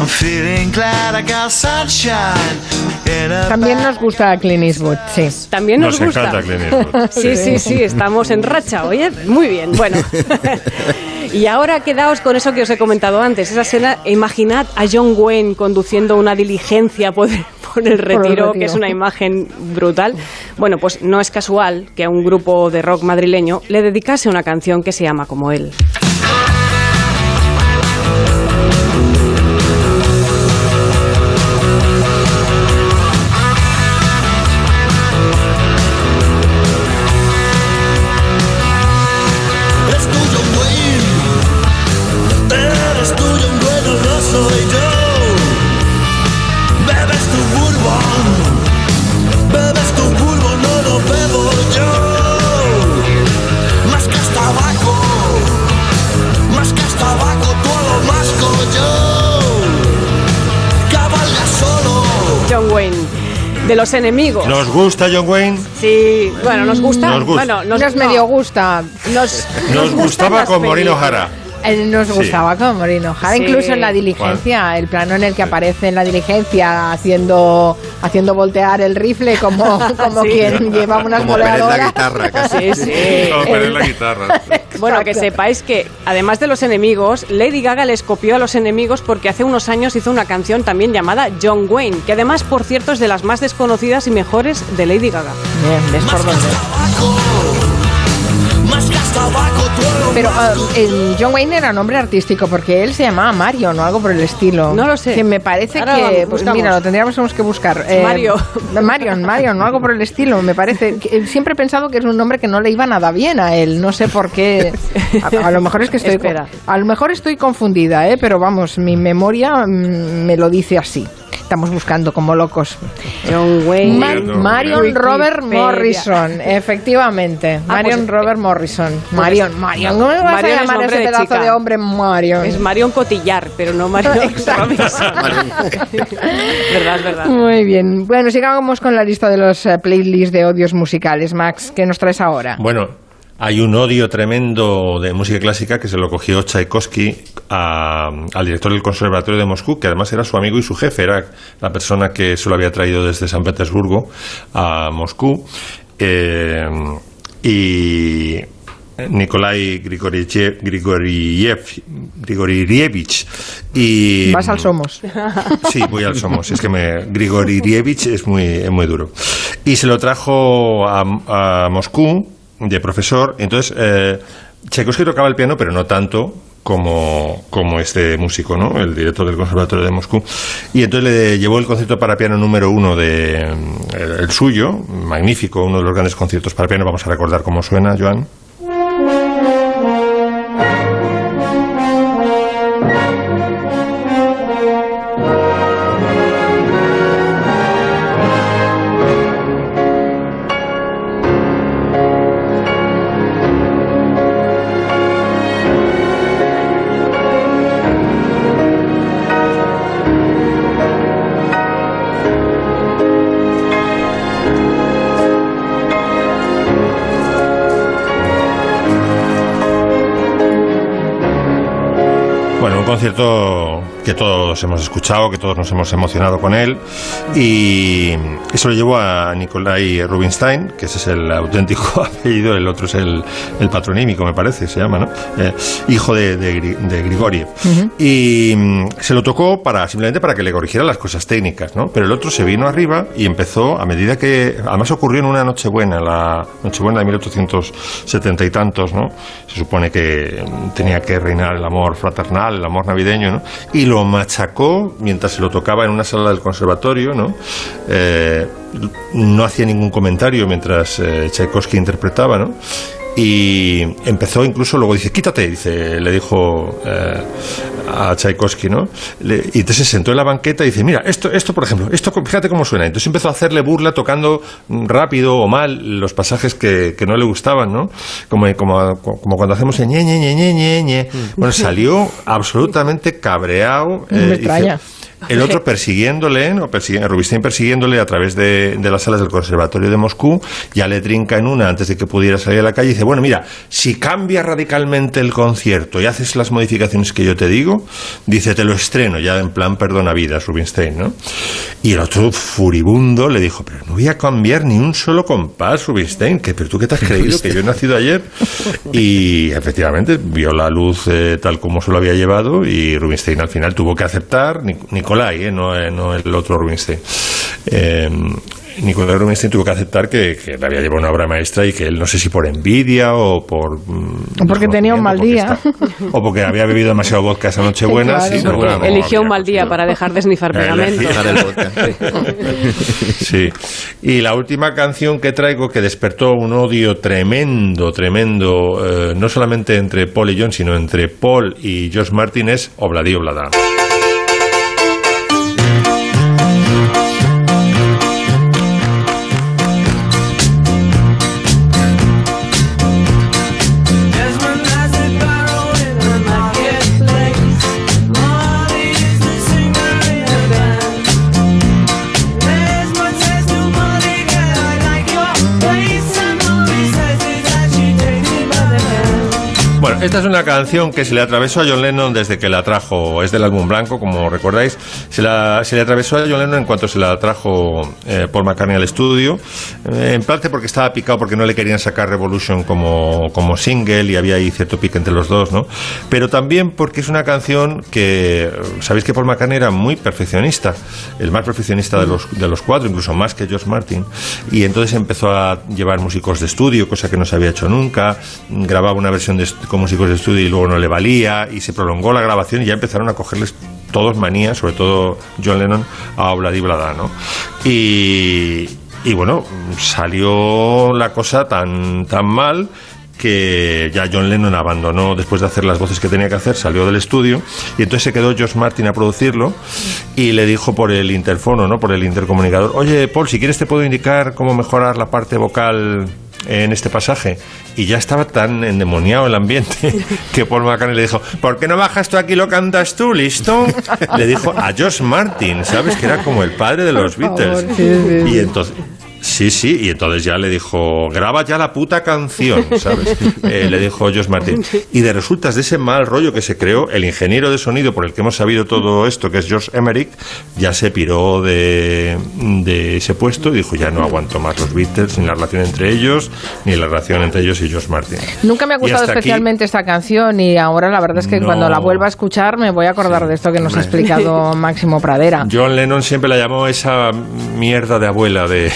I'm feeling glad I got sunshine in a También nos gusta Clint Eastwood, sí. También nos, Nos gusta. encanta Clint Eastwood. Sí, sí, sí, estamos en racha, oye, muy bien. Bueno, Y ahora quedaos con eso que os he comentado antes, esa escena, imaginad a John Wayne conduciendo una diligencia por, por el retiro, que es una imagen brutal. Bueno, pues no es casual que a un grupo de rock madrileño le dedicase una canción que se llama como él. Wayne, de los enemigos. ¿Nos gusta John Wayne? Sí, bueno, nos gusta. Nos gusta. Bueno, Nos, nos, medio gusta. Nos, Nos gustaba con Morino. Jara. Él nos Sí. gustaba como Moreno Jara, Sí. incluso en la diligencia, el plano en el que aparece en la diligencia haciendo haciendo voltear el rifle como, como Sí. quien lleva unas Como la guitarra, casi. Sí, sí. Como poner la guitarra. Bueno, que sepáis que además de los enemigos, Lady Gaga les copió a los enemigos porque hace unos años hizo una canción también llamada John Wayne, que además, por cierto, es de las más desconocidas y mejores de Lady Gaga. Bien, ves por dónde. Pero ah, el John Wayne era nombre artístico porque él se llamaba Marion o algo por el estilo. No lo sé. Que me parece Ahora que, pues mira, lo tendríamos que buscar. Eh, Mario. Marion, Marion o algo por el estilo, me parece. Que- eh, Siempre he pensado que es un nombre que no le iba nada bien a él. No sé por qué. A, a lo mejor es que estoy. Espera. A lo mejor estoy confundida, ¿eh? pero vamos, mi memoria mm, me lo dice así. Estamos buscando como locos. John Wayne. Ma- Mierda. Marion. Robert Morrison, efectivamente. Ah, Marion pues- Robert Morrison. Marion, Marion. ¿Cómo me vas Marion a es llamar nombre ese de pedazo chica. de hombre Marion? Es Marion Cotillar, pero no Marion Exacto. Robinson. verdad, es verdad. Muy bien. Bueno, sigamos con la lista de los eh, playlists de odios musicales. Max, ¿qué nos traes ahora? Bueno, hay un odio tremendo de música clásica que se lo cogió Tchaikovsky a- al director del Conservatorio de Moscú, que además era su amigo y su jefe, era la persona que se lo había traído desde San Petersburgo a Moscú. Eh, y Nikolai Grigoriev, Grigoriev, Grigorievich. Y, Vas al Somos. Sí, voy al Somos. Es que me, Grigorievich es muy, es muy duro. Y se lo trajo a, a Moscú de profesor. Entonces, eh, tocaba el piano, pero no tanto como, como este músico, ¿no? El director del Conservatorio de Moscú. Y entonces le llevó el concierto para piano número uno de el, el suyo, magnífico, uno de los grandes conciertos para piano. Vamos a recordar cómo suena, Joan. Concierto que todos hemos escuchado, que todos nos hemos emocionado con él. Y eso lo llevó a Nikolai Rubinstein, que ese es el auténtico apellido, el otro es el, el patronímico, me parece, se llama, ¿no? Eh, hijo de, de, de Grigoriev. Y mm, se lo tocó para simplemente para que le corrigiera las cosas técnicas, ¿no? Pero el otro se vino arriba y empezó, a medida que. Además ocurrió en una Nochebuena, la Nochebuena de 1870 y tantos, ¿no? Se supone que tenía que reinar el amor fraternal, el amor navideño, ¿no? Y lo machacó mientras se lo tocaba en una sala del conservatorio, ¿no? Eh, no hacía ningún comentario mientras eh, interpretaba, ¿no? Y empezó incluso, luego dice, quítate, dice, le dijo eh, a Tchaikovsky, ¿no? Le- y entonces se sentó en la banqueta y dice, mira, esto, esto por ejemplo, esto fíjate cómo suena. Entonces empezó a hacerle burla tocando mm, rápido o mal los pasajes que, que no le gustaban, ¿no? Como, como, como cuando hacemos el ñe, ñe, ñe, ñe, ñe, ñe. Bueno, salió absolutamente cabreado. No me dice-. El otro persiguiéndole, ¿no? Persigue- Rubinstein persiguiéndole a través de, de las salas del Conservatorio de Moscú, ya le trinca en una antes de que pudiera salir a la calle y dice, bueno, mira, si cambia radicalmente el concierto y haces las modificaciones que yo te digo, dice, te lo estreno, ya en plan perdona vidas, Rubinstein, ¿no? Y el otro furibundo le dijo, pero no voy a cambiar ni un solo compás, Rubinstein, que, pero tú qué te has creído, que yo he nacido ayer. Y efectivamente vio la luz eh, tal como se lo había llevado y Rubinstein al final tuvo que aceptar, Nic- Nicolai, eh, no, eh, no el otro Rubinstein. Eh, Nicolai Rubinstein tuvo que aceptar que, que le había llevado una obra maestra y que él, no sé si por envidia o por... mm, O porque tenía un mal día. O porque había bebido demasiado vodka esa noche buena. Claro. sí, no, Porque no, eligió un mal día para dejar de snifar pegamento. Sí. Y la última canción que traigo que despertó un odio tremendo, tremendo, eh, no solamente entre Paul y John, sino entre Paul y George Martin es Obladí Oblada. Esta es una canción que se le atravesó a John Lennon desde que la trajo, es del álbum blanco, como recordáis, se, la- se le atravesó a John Lennon en cuanto se la trajo eh, Paul McCartney al estudio, eh, en parte porque estaba picado porque no le querían sacar Revolution como, como single y había ahí cierto pique entre los dos, ¿no? Pero también porque es una canción que, sabéis que Paul McCartney era muy perfeccionista, el más perfeccionista de los, de los cuatro, incluso más que George Martin, y entonces empezó a llevar músicos de estudio, cosa que no se había hecho nunca, grababa una versión de, est- de estudio y luego no le valía, y se prolongó la grabación y ya empezaron a cogerles todos manía, sobre todo John Lennon, a Obladi Blada, ¿no? Y, y bueno, salió la cosa tan, tan mal que ya John Lennon abandonó después de hacer las voces que tenía que hacer, salió del estudio y entonces se quedó George Martin a producirlo y le dijo por el interfono, ¿no? por el intercomunicador, oye Paul, si quieres te puedo indicar cómo mejorar la parte vocal en este pasaje. Y ya estaba tan endemoniado el ambiente que Paul McCartney le dijo ¿por qué no bajas tú aquí y lo cantas tú, listo? le dijo a George Martin ¿sabes? que era como el padre de los Beatles. Y entonces Sí, sí, y entonces ya le dijo, graba ya la puta canción, ¿sabes? Eh, le dijo Josh Martin. Y de resultas de ese mal rollo que se creó, el ingeniero de sonido por el que hemos sabido todo esto, que es George Emerick, ya se piró de, de ese puesto y dijo, ya no aguanto más los Beatles, ni la relación entre ellos, ni la relación entre ellos y George Martin. Nunca me ha gustado aquí- especialmente esta canción y ahora la verdad es que No. cuando la vuelva a escuchar me voy a acordar de esto que nos ha explicado Máximo Pradera. John Lennon siempre la llamó esa mierda de abuela de...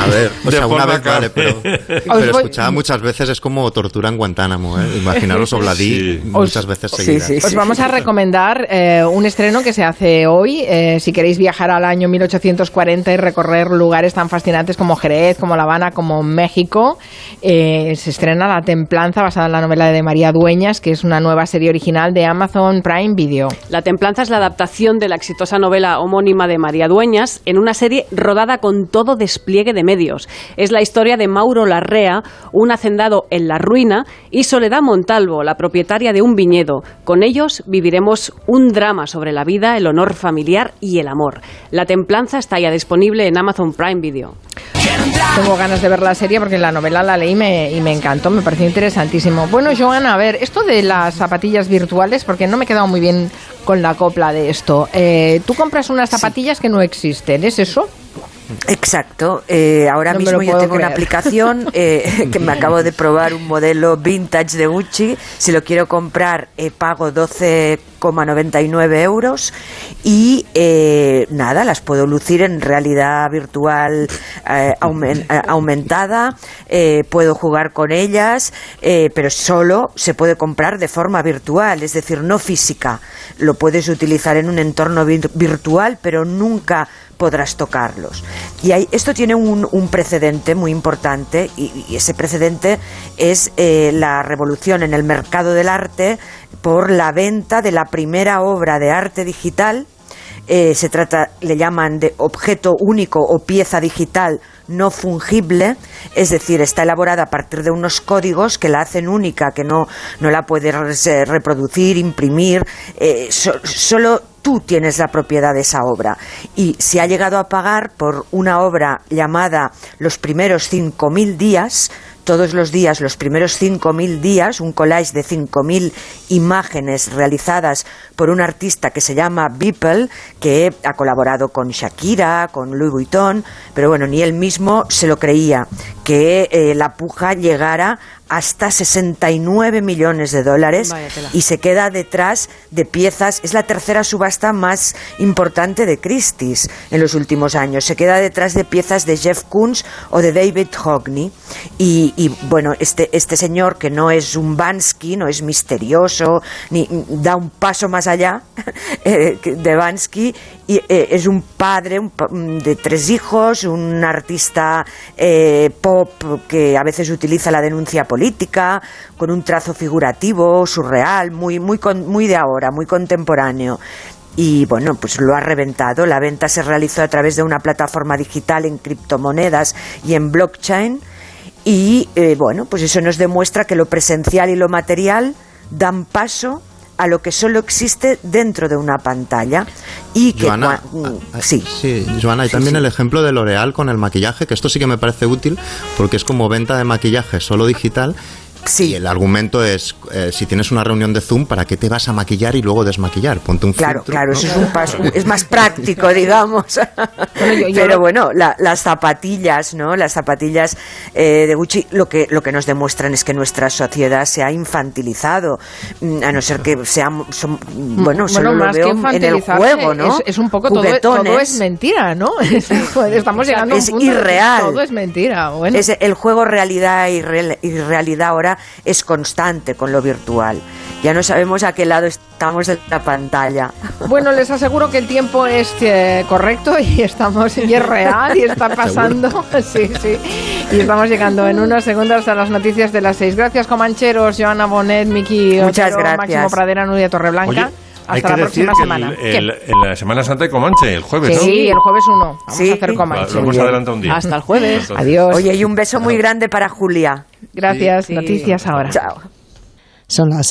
A ver, o De sea, una vez vale, pero, pero escuchada muchas veces es como tortura en Guantánamo, ¿eh? Imaginaros Obladí muchas veces seguidas. Os vamos a recomendar eh, un estreno que se hace hoy. eh, si queréis viajar al año 1840 y recorrer lugares tan fascinantes como Jerez, como La Habana, como México, eh, se estrena La Templanza, basada en la novela de María Dueñas, que es una nueva serie original de Amazon Prime Video. La Templanza es la adaptación de la exitosa novela homónima de María Dueñas en una serie rodada con todo despliegue de medios. Es la historia de Mauro Larrea, un hacendado en la ruina, y Soledad Montalvo, la propietaria de un viñedo. Con ellos viviremos un drama sobre la vida, el honor familiar y el amor. La Templanza está ya disponible en Amazon Prime Video. Tengo ganas de ver la serie porque la novela la leí y me, y me encantó, me pareció interesantísimo. Bueno, Joana, a ver, esto de las zapatillas virtuales, porque no me he quedado muy bien con la copla de esto. Eh, Tú compras unas zapatillas que no existen, ¿es eso? Exacto. Eh, ahora No mismo yo tengo una aplicación eh, que me acabo de probar un modelo vintage de Gucci. Si lo quiero comprar, eh, pago 12,99 euros y eh, nada, las puedo lucir en realidad virtual eh, eh, aumentada. eh, puedo jugar con ellas, eh, pero solo se puede comprar de forma virtual, es decir, no física. Lo puedes utilizar en un entorno vir- virtual, pero nunca podrás tocarlos. Y hay- esto tiene un, un precedente muy importante y, ese precedente es eh, la revolución en el mercado del arte por la venta de la primera obra de arte digital eh, se trata, le llaman de objeto único o pieza digital no fungible, es decir, está elaborada a partir de unos códigos que la hacen única, que no, no la puedes eh, reproducir, imprimir, eh, so- solo tú tienes la propiedad de esa obra. Y se ha llegado a pagar por una obra llamada Los primeros 5.000 días, todos los días, los primeros 5.000 días, un collage de 5.000 imágenes realizadas por un artista que se llama Beeple, que ha colaborado con Shakira, con Louis Vuitton, pero bueno, ni él mismo se lo creía, que eh, la puja llegara hasta 69 millones de dólares y se queda detrás de piezas. Es la tercera subasta más importante de Christie's en los últimos años. Se queda detrás de piezas de Jeff Koons o de David Hockney. Y, y, bueno, este, este señor que no es un Bansky, no es misterioso, ni da un paso más allá eh, de Bansky, eh, es un padre un mm, de tres hijos, un artista eh, pop que a veces utiliza la denuncia política, con un trazo figurativo, surreal, muy, muy, con- muy de ahora, muy contemporáneo. Y bueno, pues lo ha reventado. La venta se realizó a través de una plataforma digital en criptomonedas y en blockchain. Y eh, bueno, pues eso nos demuestra que lo presencial y lo material dan paso a lo que solo existe dentro de una pantalla y que Joana, cua- mm, ah, sí Sí, Joana, y Sí, también sí. el ejemplo de L'Oreal con el maquillaje, que esto sí que me parece útil porque es como venta de maquillaje solo digital. Y el argumento es, eh, si tienes una reunión de Zoom, ¿para qué te vas a maquillar y luego desmaquillar? Ponte un Claro, filtro, claro, ¿no? eso es un paso, es más práctico, digamos. yo- yo Pero bueno, la- las zapatillas, ¿no? Las zapatillas eh, de Gucci, lo que lo que nos demuestran es que nuestra sociedad se ha infantilizado, mm, a no ser que seamos, son- bueno, solo lo veo en el juego, ¿no? Es, es un poco todo, todo es mentira, ¿no? Estamos llegando Es a un punto irreal. Todo es mentira. Bueno. Es- el juego realidad y, real- y realidad ahora es constante con lo virtual. Ya no sabemos a qué lado estamos de la pantalla. Bueno, les aseguro que el tiempo es eh, correcto y estamos y es real y está pasando. Sí, sí. Y estamos llegando en unos segundos a las noticias de las seis. Gracias, Comancheros, Joana Bonet, Miki Muchas Otero, gracias. Máximo Pradera, Nuria Torreblanca. Oye, hay Hasta que la decir próxima que semana. el- el- en la Semana Santa de Comanche, el jueves, ¿no? Sí, el jueves 1. Vamos Sí. a hacer Comanche. Lo hemos adelantado un día. Hasta el jueves. Entonces- Adiós. Oye, y un beso muy grande para Julia. Gracias. Sí. Noticias ahora. Chao. Son las seis